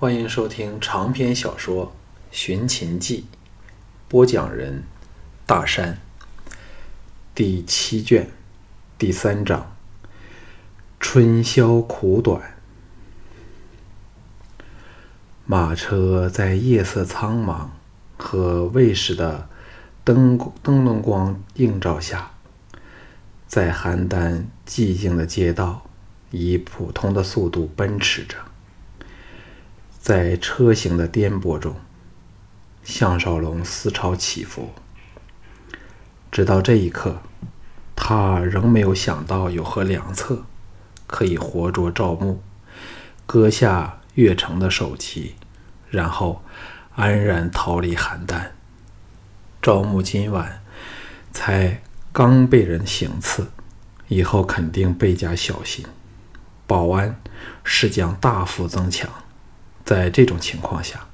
欢迎收听长篇小说《寻秦记》，播讲人：大山。第七卷第三章：春宵苦短。马车在夜色苍茫和卫士的灯灯笼光映照下，在邯郸寂静的街道，以普通的速度奔驰着。在车行的颠簸中，项少龙思潮起伏。直到这一刻，他仍没有想到有何良策可以活捉赵牧，割下越城的首级，然后安然逃离邯郸。赵牧今晚才刚被人行刺，以后肯定倍加小心，保安是将大幅增强。在这种情况下，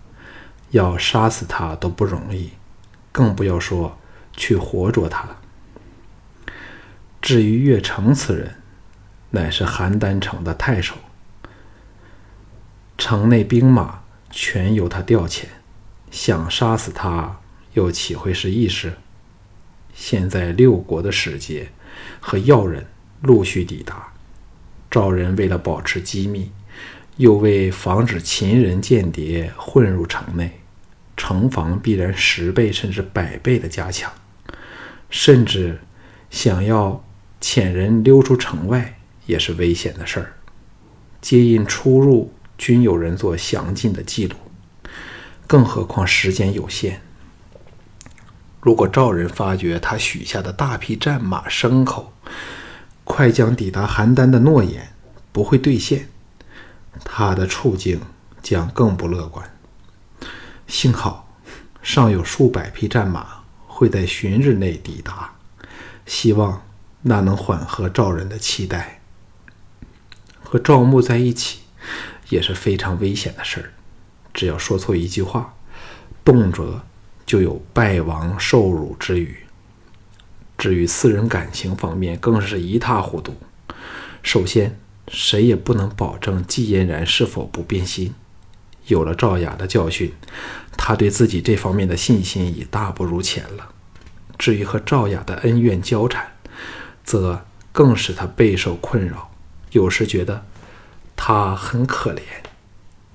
要杀死他都不容易，更不要说去活捉他了。至于岳城此人，乃是邯郸城的太守，城内兵马全由他调遣，想杀死他又岂会是易事？现在六国的使节和要人陆续抵达，赵人为了保持机密。又为防止秦人间谍混入城内，城防必然十倍甚至百倍的加强，甚至想要遣人溜出城外也是危险的事儿。皆因出入均有人做详尽的记录，更何况时间有限。如果赵人发觉他许下的大批战马、牲口快将抵达邯郸的诺言不会兑现。他的处境将更不乐观。幸好尚有数百匹战马会在旬日内抵达，希望那能缓和赵人的期待。和赵牧在一起也是非常危险的事儿，只要说错一句话，动辄就有败亡受辱之语。至于私人感情方面，更是一塌糊涂。首先，谁也不能保证季嫣然是否不变心。有了赵雅的教训，他对自己这方面的信心已大不如前了。至于和赵雅的恩怨交缠，则更使他备受困扰。有时觉得他很可怜，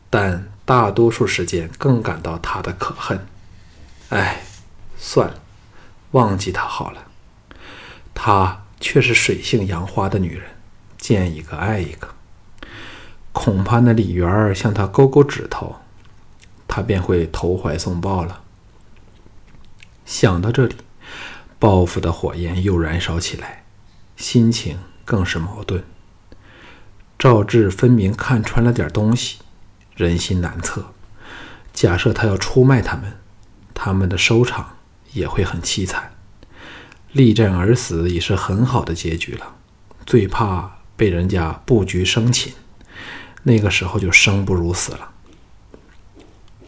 但大多数时间更感到他的可恨。哎，算了，忘记他好了。她却是水性杨花的女人。见一个爱一个，恐怕那李元儿向他勾勾指头，他便会投怀送抱了。想到这里，报复的火焰又燃烧起来，心情更是矛盾。赵志分明看穿了点东西，人心难测。假设他要出卖他们，他们的收场也会很凄惨。力战而死已是很好的结局了，最怕。被人家布局生擒，那个时候就生不如死了。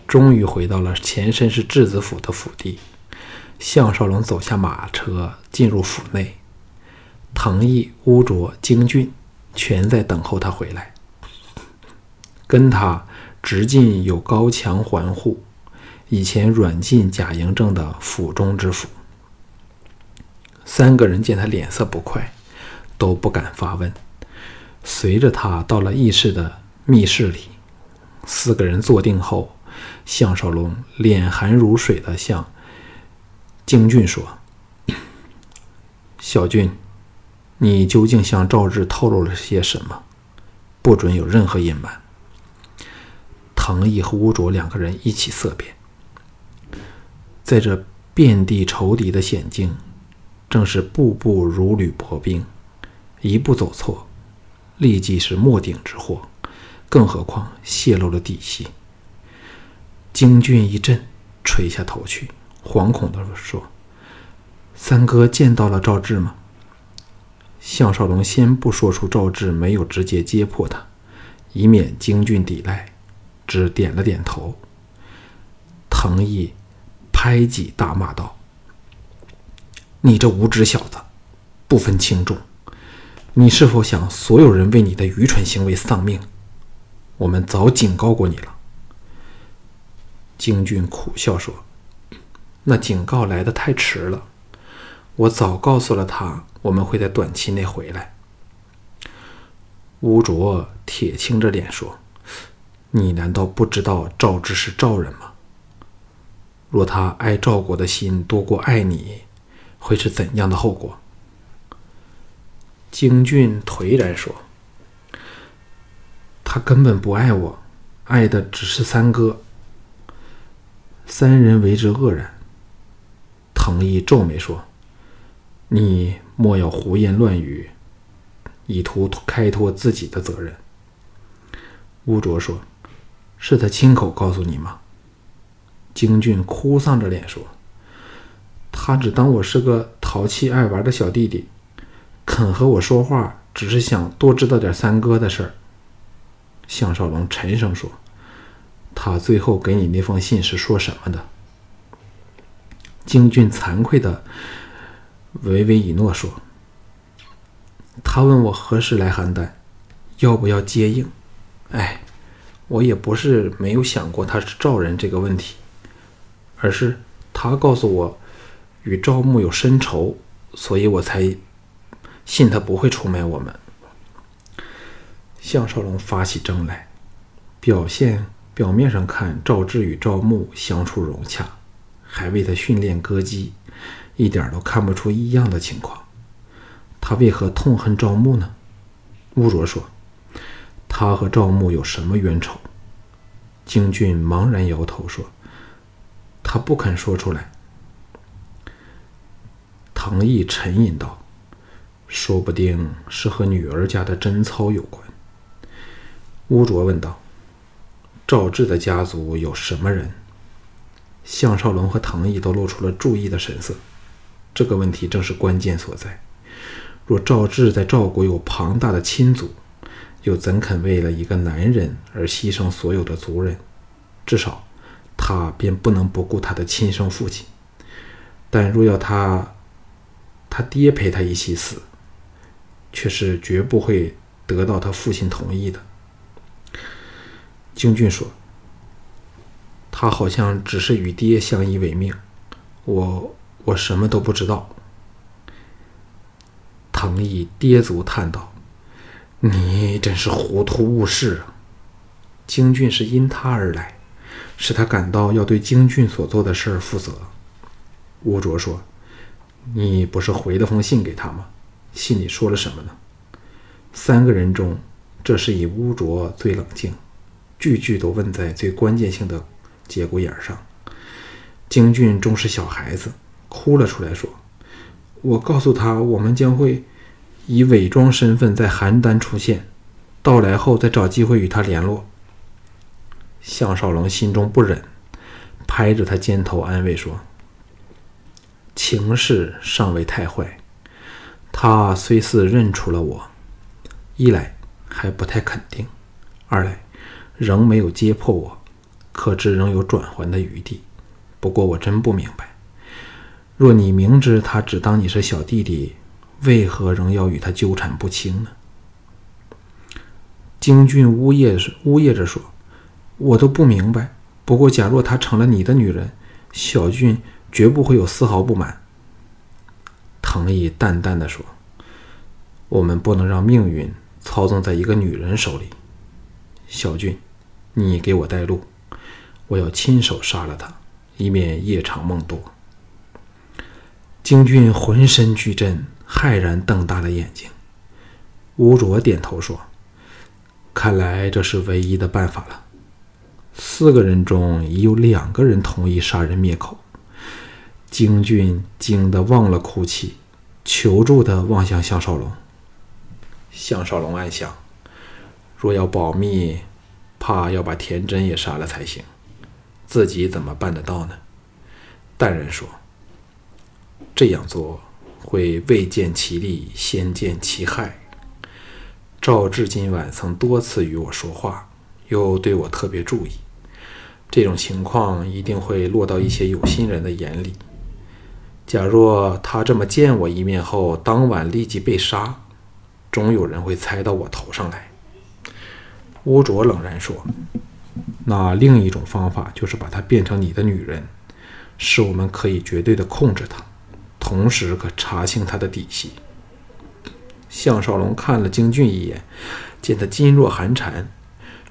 终于回到了前身是质子府的府邸，项少龙走下马车，进入府内。藤毅、乌卓、京俊全在等候他回来。跟他直进有高墙环护，以前软禁贾嬴正的府中之府。三个人见他脸色不快，都不敢发问。随着他到了议事的密室里，四个人坐定后，项少龙脸含如水的向京俊说：“小俊，你究竟向赵志透露了些什么？不准有任何隐瞒。”藤毅和乌卓两个人一起色变，在这遍地仇敌的险境，正是步步如履薄冰，一步走错。立即是莫顶之祸，更何况泄露了底细。京俊一震，垂下头去，惶恐地说：“三哥见到了赵志吗？”项少龙先不说出赵志没有直接揭破他，以免京俊抵赖，只点了点头。藤毅拍脊大骂道：“你这无知小子，不分轻重！”你是否想所有人为你的愚蠢行为丧命？我们早警告过你了，京俊苦笑说：“那警告来的太迟了，我早告诉了他，我们会在短期内回来。”乌卓铁青着脸说：“你难道不知道赵志是赵人吗？若他爱赵国的心多过爱你，会是怎样的后果？”京俊颓然说：“他根本不爱我，爱的只是三哥。”三人为之愕然。藤一皱眉说：“你莫要胡言乱语。”以图开脱自己的责任。乌卓说：“是他亲口告诉你吗？”京俊哭丧着脸说：“他只当我是个淘气爱玩的小弟弟，肯和我说话，只是想多知道点三哥的事儿。”项少龙沉声说：“他最后给你那封信是说什么的？”京俊惭愧的唯唯一诺说。他问我何时来邯郸，要不要接应？哎，我也不是没有想过他是赵人这个问题，而是他告诉我与赵牧有深仇，所以我才信他不会出卖我们。项少龙发起争来，表现表面上看赵志与赵牧相处融洽，还为他训练歌姬，一点都看不出异样的情况。他为何痛恨赵牧呢？乌卓说：“他和赵牧有什么冤仇？”京俊茫然摇头说：“他不肯说出来。”唐毅沉吟道：“说不定是和女儿家的贞操有关。”乌卓问道：“赵志的家族有什么人？”项少龙和唐毅都露出了注意的神色。这个问题正是关键所在。若赵志在赵国有庞大的亲族，又怎肯为了一个男人而牺牲所有的族人？至少，他便不能不顾他的亲生父亲。但若要他，他爹陪他一起死，却是绝不会得到他父亲同意的。京俊说：“他好像只是与爹相依为命，我我什么都不知道。”藤义跌足叹道：“你真是糊涂误事啊！京俊是因他而来，使他感到要对京俊所做的事儿负责。”乌卓说：“你不是回了封信给他吗？信里说了什么呢？”三个人中，这是以乌卓最冷静，句句都问在最关键性的节骨眼上。京俊终是小孩子，哭了出来，说：“我告诉他，我们将会。”以伪装身份在邯郸出现，到来后再找机会与他联络。项少龙心中不忍，拍着他肩头安慰说：“情势尚未太坏，他虽似认出了我，一来还不太肯定，二来仍没有揭破我，可知仍有转圜的余地。不过我真不明白，若你明知他只当你是小弟弟。”为何仍要与他纠缠不清呢？京俊呜咽呜咽着说：“我都不明白。不过，假若她成了你的女人，小俊绝不会有丝毫不满。”藤义淡淡的说：“我们不能让命运操纵在一个女人手里。小俊，你给我带路，我要亲手杀了他，以免夜长梦多。”京俊浑身巨震。骇然瞪大了眼睛，乌卓点头说：“看来这是唯一的办法了。”四个人中已有两个人同意杀人灭口。京俊惊得忘了哭泣，求助的望向项少龙。项少龙暗想：若要保密，怕要把田真也杀了才行，自己怎么办得到呢？淡然说：“这样做。”会未见其利，先见其害。赵志今晚曾多次与我说话，又对我特别注意，这种情况一定会落到一些有心人的眼里。假若他这么见我一面后，当晚立即被杀，终有人会猜到我头上来。乌卓冷然说：“那另一种方法就是把她变成你的女人，使我们可以绝对的控制她，同时可查清她的底细。项少龙看了京俊一眼，见他噤若寒蝉，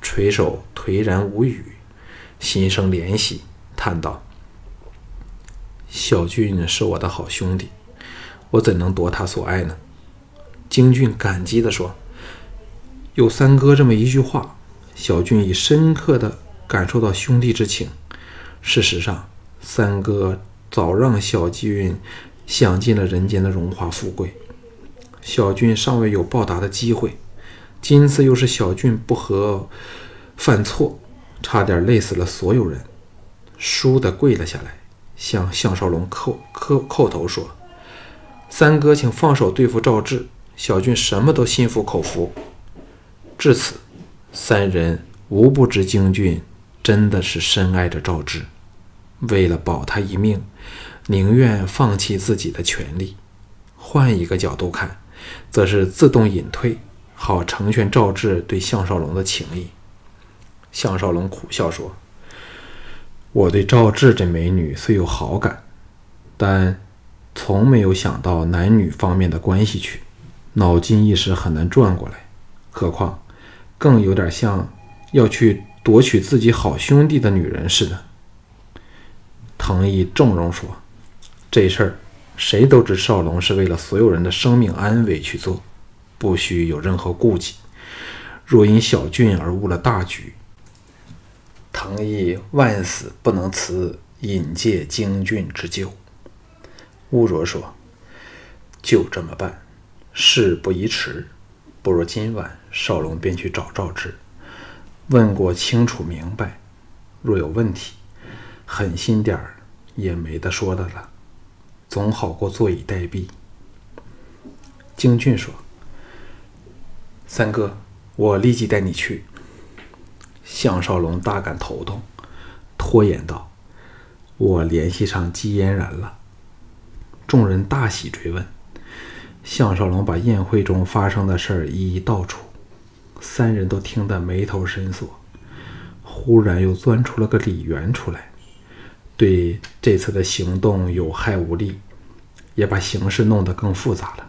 垂首颓然无语，心生怜惜，叹道：“小俊是我的好兄弟，我怎能夺他所爱呢？”京俊感激地说：“有三哥这么一句话，小俊已深刻地感受到兄弟之情。事实上，三哥早让小俊享尽了人间的荣华富贵。”小俊尚未有报答的机会，今次又是小俊不和犯错，差点累死了所有人。倏地跪了下来，向项少龙叩叩叩头说：“三哥，请放手对付赵志，小俊什么都心服口服。”至此，三人无不知京俊真的是深爱着赵志，为了保他一命，宁愿放弃自己的权利。换一个角度看。则是自动隐退，好成全赵志对项少龙的情谊。项少龙苦笑说：“我对赵志这美女虽有好感，但从没有想到男女方面的关系去，脑筋一时很难转过来。何况，更有点像要去夺取自己好兄弟的女人似的。”藤义重容说：“这事儿。”谁都知少龙是为了所有人的生命安危去做，不需有任何顾忌。若因小俊而误了大局，唐毅万死不能辞引介京俊之救。乌卓说：“就这么办，事不宜迟。不如今晚少龙便去找赵志，问过清楚明白。若有问题，狠心点儿也没得说的了。”总好过坐以待毙。京俊说：“三哥，我立即带你去。”项少龙大感头痛，拖延道：“我联系上姬嫣然了。”众人大喜，追问。项少龙把宴会中发生的事儿一一道出，三人都听得眉头深锁。忽然又钻出了个李元出来。对这次的行动有害无利，也把形势弄得更复杂了。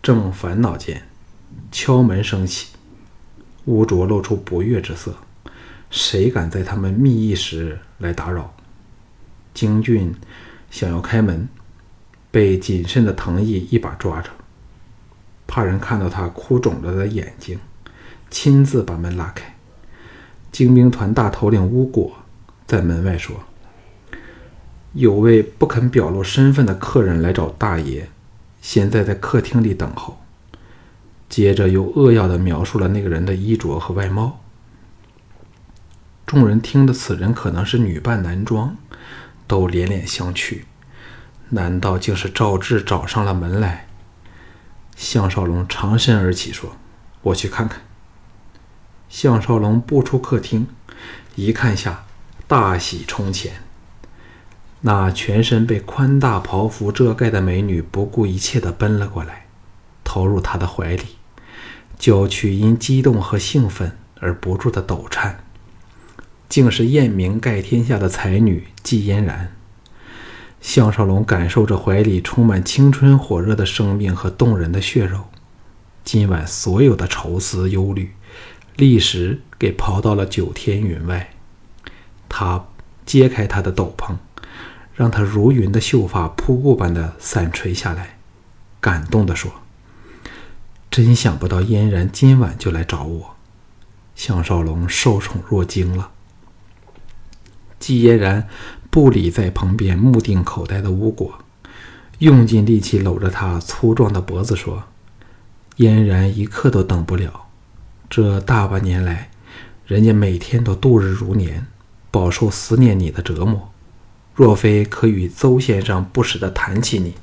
正烦恼间，敲门声起，乌卓露出不悦之色。谁敢在他们密议时来打扰？京俊想要开门，被谨慎的藤义一把抓着，怕人看到他哭肿了的眼睛，亲自把门拉开。精兵团大头领乌果在门外说。有位不肯表露身份的客人来找大爷，现在在客厅里等候。接着又扼要的描述了那个人的衣着和外貌。众人听得此人可能是女扮男装，都连连相觑。难道竟是赵志找上了门来？项少龙长身而起说：“我去看看。”项少龙步出客厅，一看下，大喜冲前。那全身被宽大袍服遮盖的美女不顾一切地奔了过来，投入他的怀里，娇躯因激动和兴奋而不住地抖颤，竟是艳名盖天下的才女季嫣然。项少龙感受着怀里充满青春火热的生命和动人的血肉，今晚所有的愁思忧虑，立时给抛到了九天云外。他揭开他的斗篷。让他如云的秀发瀑布般的散垂下来，感动地说：“真想不到嫣然今晚就来找我。”项少龙受宠若惊了。季嫣然不理在旁边目定口呆的吴果，用尽力气搂着他粗壮的脖子说：“嫣然一刻都等不了。这大半年来，人家每天都度日如年，饱受思念你的折磨。”若非可与邹先生不时的谈起你，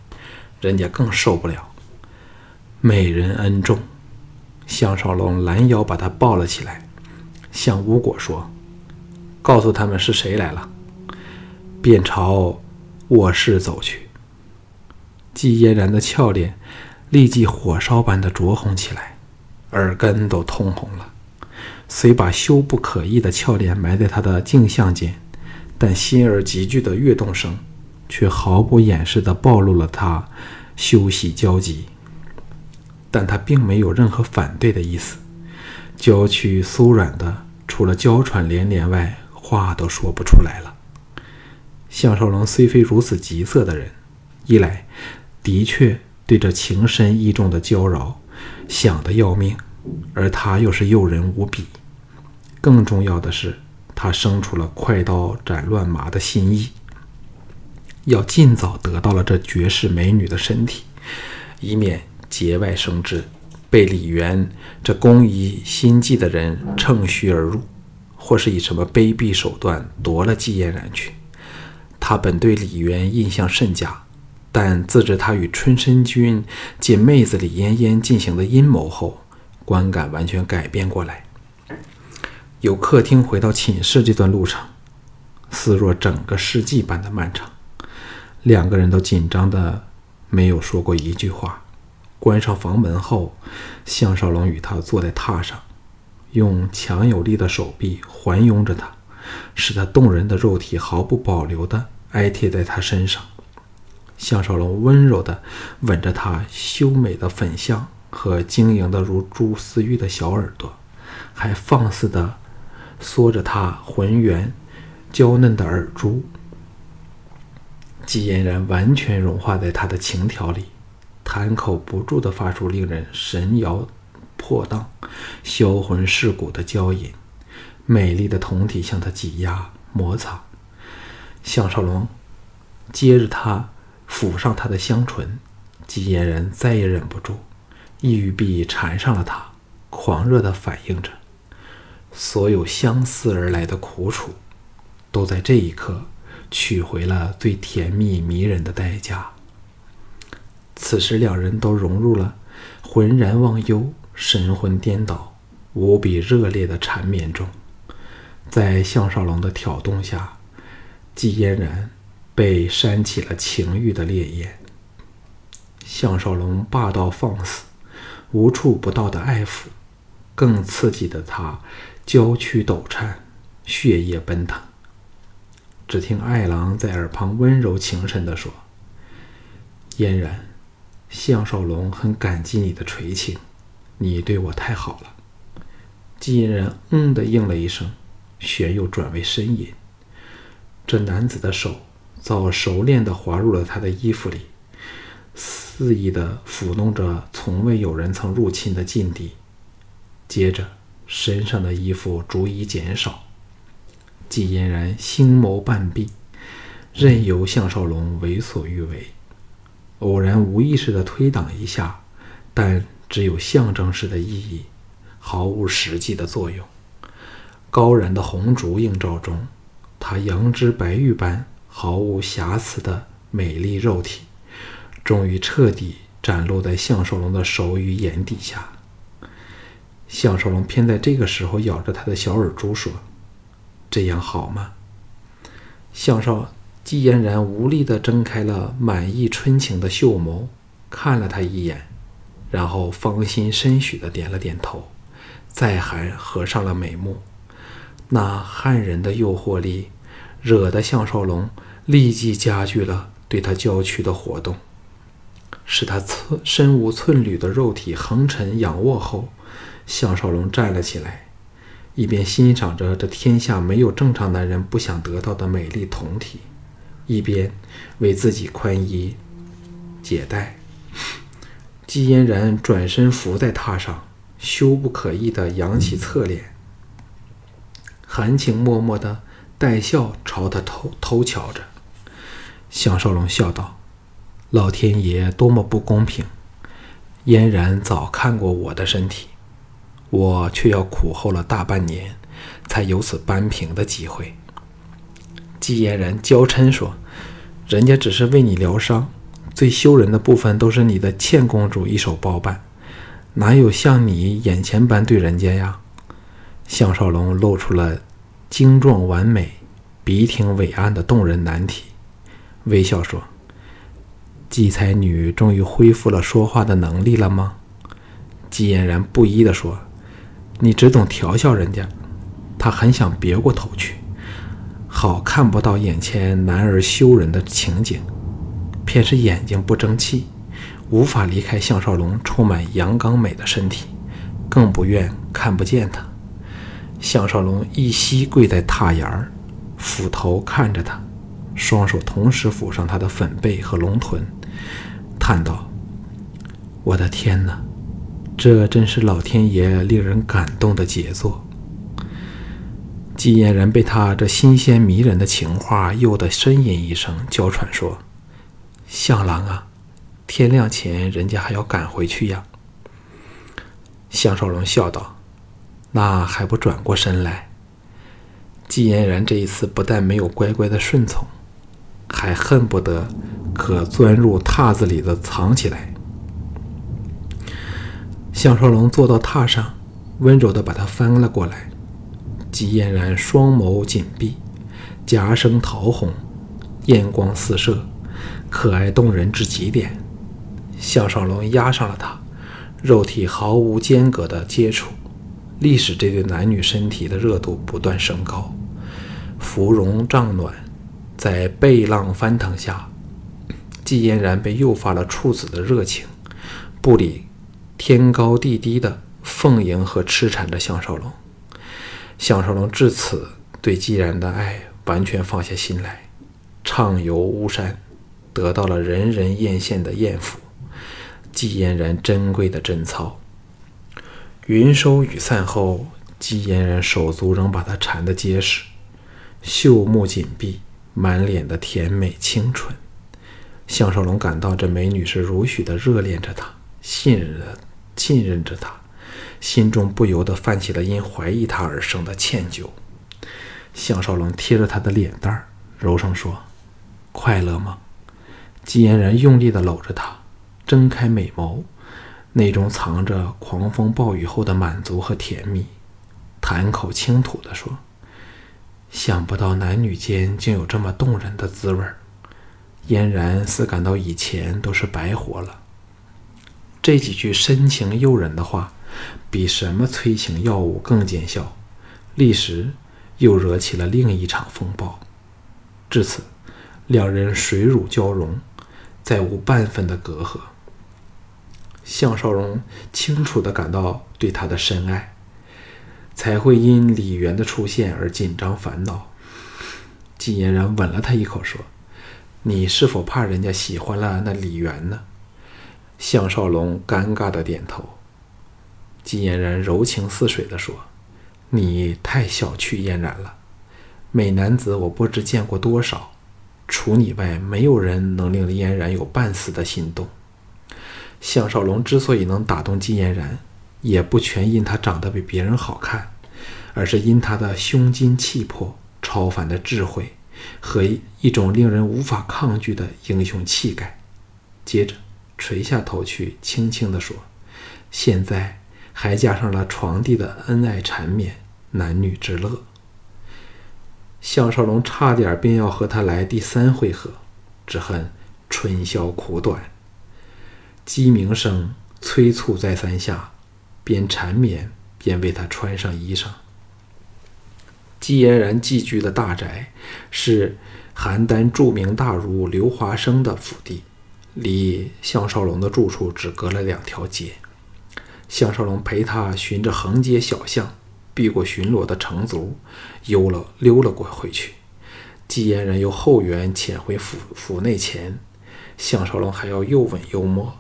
人家更受不了。美人恩重，项少龙拦腰把她抱了起来，向吴果说：“告诉他们是谁来了。”便朝卧室走去。季嫣然的俏脸立即火烧般的灼红起来，耳根都通红了，虽把羞不可抑的俏脸埋在他的镜像间，但心儿急剧的跃动声，却毫不掩饰地暴露了他羞喜交集。但他并没有任何反对的意思，娇躯酥软的，除了娇喘连连外，话都说不出来了。项少龙虽非如此急色的人，一来的确对这情深意重的娇娆想得要命，而他又是诱人无比。更重要的是，他生出了快刀斩乱麻的心意，要尽早得到了这绝世美女的身体，以免节外生枝，被李渊这攻疑心计的人乘虚而入，或是以什么卑鄙手段夺了季嫣然去。他本对李渊印象甚佳，但自知他与春申君借妹子李嫣嫣进行的阴谋后，观感完全改变过来。由客厅回到寝室这段路程，似若整个世纪般的漫长。两个人都紧张的没有说过一句话。关上房门后，项少龙与他坐在榻上，用强有力的手臂环拥着他。使他动人的肉体毫不保留地挨贴在他身上，项少龙温柔地吻着她修美的粉相和晶莹的如珠似玉的小耳朵，还放肆地缩着她浑圆娇嫩的耳珠。季嫣然完全融化在他的情调里，谈口不住地发出令人神摇魄荡、销魂蚀骨的娇吟。美丽的酮体向他挤压摩擦，项少龙接着他抚上他的香唇，季嫣然再也忍不住，一玉臂缠上了他，狂热地反应着，所有相思而来的苦楚，都在这一刻取回了最甜蜜迷人的代价。此时两人都融入了浑然忘忧、神魂颠倒、无比热烈的缠绵中。在项少龙的挑动下，季嫣然被煽起了情欲的烈焰。项少龙霸道放肆、无处不到的爱抚，更刺激的他娇躯抖颤、血液奔腾。只听爱郎在耳旁温柔情深地说：“嫣然，项少龙很感激你的垂青，你对我太好了。”季嫣然“嗯”的应了一声。旋又转为呻吟。这男子的手早熟练地滑入了他的衣服里，肆意地抚弄着从未有人曾入侵的禁地。接着，身上的衣服逐一减少。季嫣然星眸半闭，任由项少龙为所欲为。偶然无意识地推挡一下，但只有象征式的意义，毫无实际的作用。高燃的红烛映照中，她羊脂白玉般毫无瑕疵的美丽肉体，终于彻底展露在项少龙的手与眼底下。项少龙偏在这个时候咬着他的小耳珠说：“这样好吗？”项少季嫣然无力地睁开了满溢春情的秀眸，看了他一眼，然后芳心深许地点了点头，再还合上了美目。那汉人的诱惑力，惹得项少龙立即加剧了对他娇躯的活动，使他寸身无寸缕的肉体横沉仰卧后，项少龙站了起来，一边欣赏着这天下没有正常男人不想得到的美丽酮体，一边为自己宽衣解带。季嫣然转身伏在榻上，羞不可抑地扬起侧脸。含情脉脉的带笑朝他偷偷瞧着，项少龙笑道：“老天爷多么不公平！嫣然早看过我的身体，我却要苦候了大半年，才有此扳平的机会。”季嫣然娇嗔说：“人家只是为你疗伤，最羞人的部分都是你的倩公主一手包办，哪有像你眼前般对人家呀？”项少龙露出了精壮完美、笔挺伟岸的动人难题，微笑说：“季才女终于恢复了说话的能力了吗？”季嫣然不依地说：“你只懂调笑人家，他很想别过头去，好看不到眼前男儿羞人的情景，偏是眼睛不争气，无法离开项少龙充满阳刚美的身体，更不愿看不见他。项少龙一膝跪在榻沿儿，俯头看着他，双手同时抚上他的粉背和龙臀，叹道：“我的天哪！”这真是老天爷令人感动的杰作。季嫣然被他这新鲜迷人的情话诱得呻吟一声，娇喘说：“向郎啊，天亮前人家还要赶回去呀。”向少龙笑道：“那还不转过身来？”季嫣然这一次不但没有乖乖的顺从，还恨不得可钻入榻子里的藏起来。项少龙坐到榻上，温柔的把他翻了过来。季嫣然双眸紧闭，颊生桃红，艳光四射，可爱动人至极点。项少龙压上了她，肉体毫无间隔的接触，历史这对男女身体的热度不断升高。芙蓉帐暖，在背浪翻腾下，季嫣然被诱发了处子的热情，不理。天高地低的奉迎和痴缠着项少龙，项少龙至此对季然的爱完全放下心来，畅游巫山，得到了人人艳羡的艳福，季嫣然珍贵的贞操。云收雨散后，季嫣然手足仍把他缠得结实，秀目紧闭，满脸的甜美清纯。项少龙感到这美女是如许的热恋着他，信任着。信任着他，心中不由得泛起了因怀疑他而生的歉疚。项少龙贴着他的脸蛋儿，柔声说：“快乐吗？”季嫣然用力地搂着他，睁开美眸，内中藏着狂风暴雨后的满足和甜蜜，谈口轻吐地说：“想不到男女间竟有这么动人的滋味儿。”嫣然似感到以前都是白活了。这几句深情诱人的话，比什么催情药物更见效，立时又惹起了另一场风暴。至此，两人水乳交融，再无半分的隔阂。项少龙清楚地感到对她的深爱，才会因李元的出现而紧张烦恼。季嫣然吻了他一口，说：“你是否怕人家喜欢了那李元呢？”项少龙尴尬的点头，季嫣然柔情似水地说：“你太小觑嫣然了，美男子我不知见过多少，除你外，没有人能令嫣然有半丝的心动。”项少龙之所以能打动季嫣然，也不全因他长得比别人好看，而是因他的胸襟气魄、超凡的智慧和一种令人无法抗拒的英雄气概。接着。垂下头去，轻轻地说：“现在还加上了床地的恩爱缠绵，男女之乐。”项少龙差点便要和他来第三回合，只恨春宵苦短。鸡鸣声催促再三下，边缠绵边为他穿上衣裳。季嫣然寄居的大宅是邯郸著名大儒刘华生的府邸。离项少龙的住处只隔了两条街，项少龙陪他循着横街小巷，避过巡逻的城卒，悠了溜了过回去。季嫣然由后园潜回府府内前，项少龙还要又吻又摸，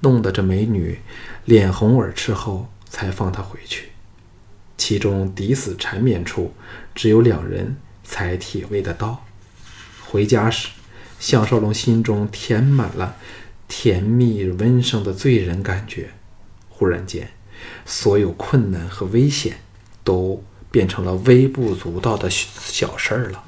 弄得这美女脸红耳赤后，才放她回去。其中抵死缠绵处，只有两人才体味得到。回家时。项少龙心中填满了甜蜜温声的醉人感觉，忽然间，所有困难和危险都变成了微不足道的小事儿了。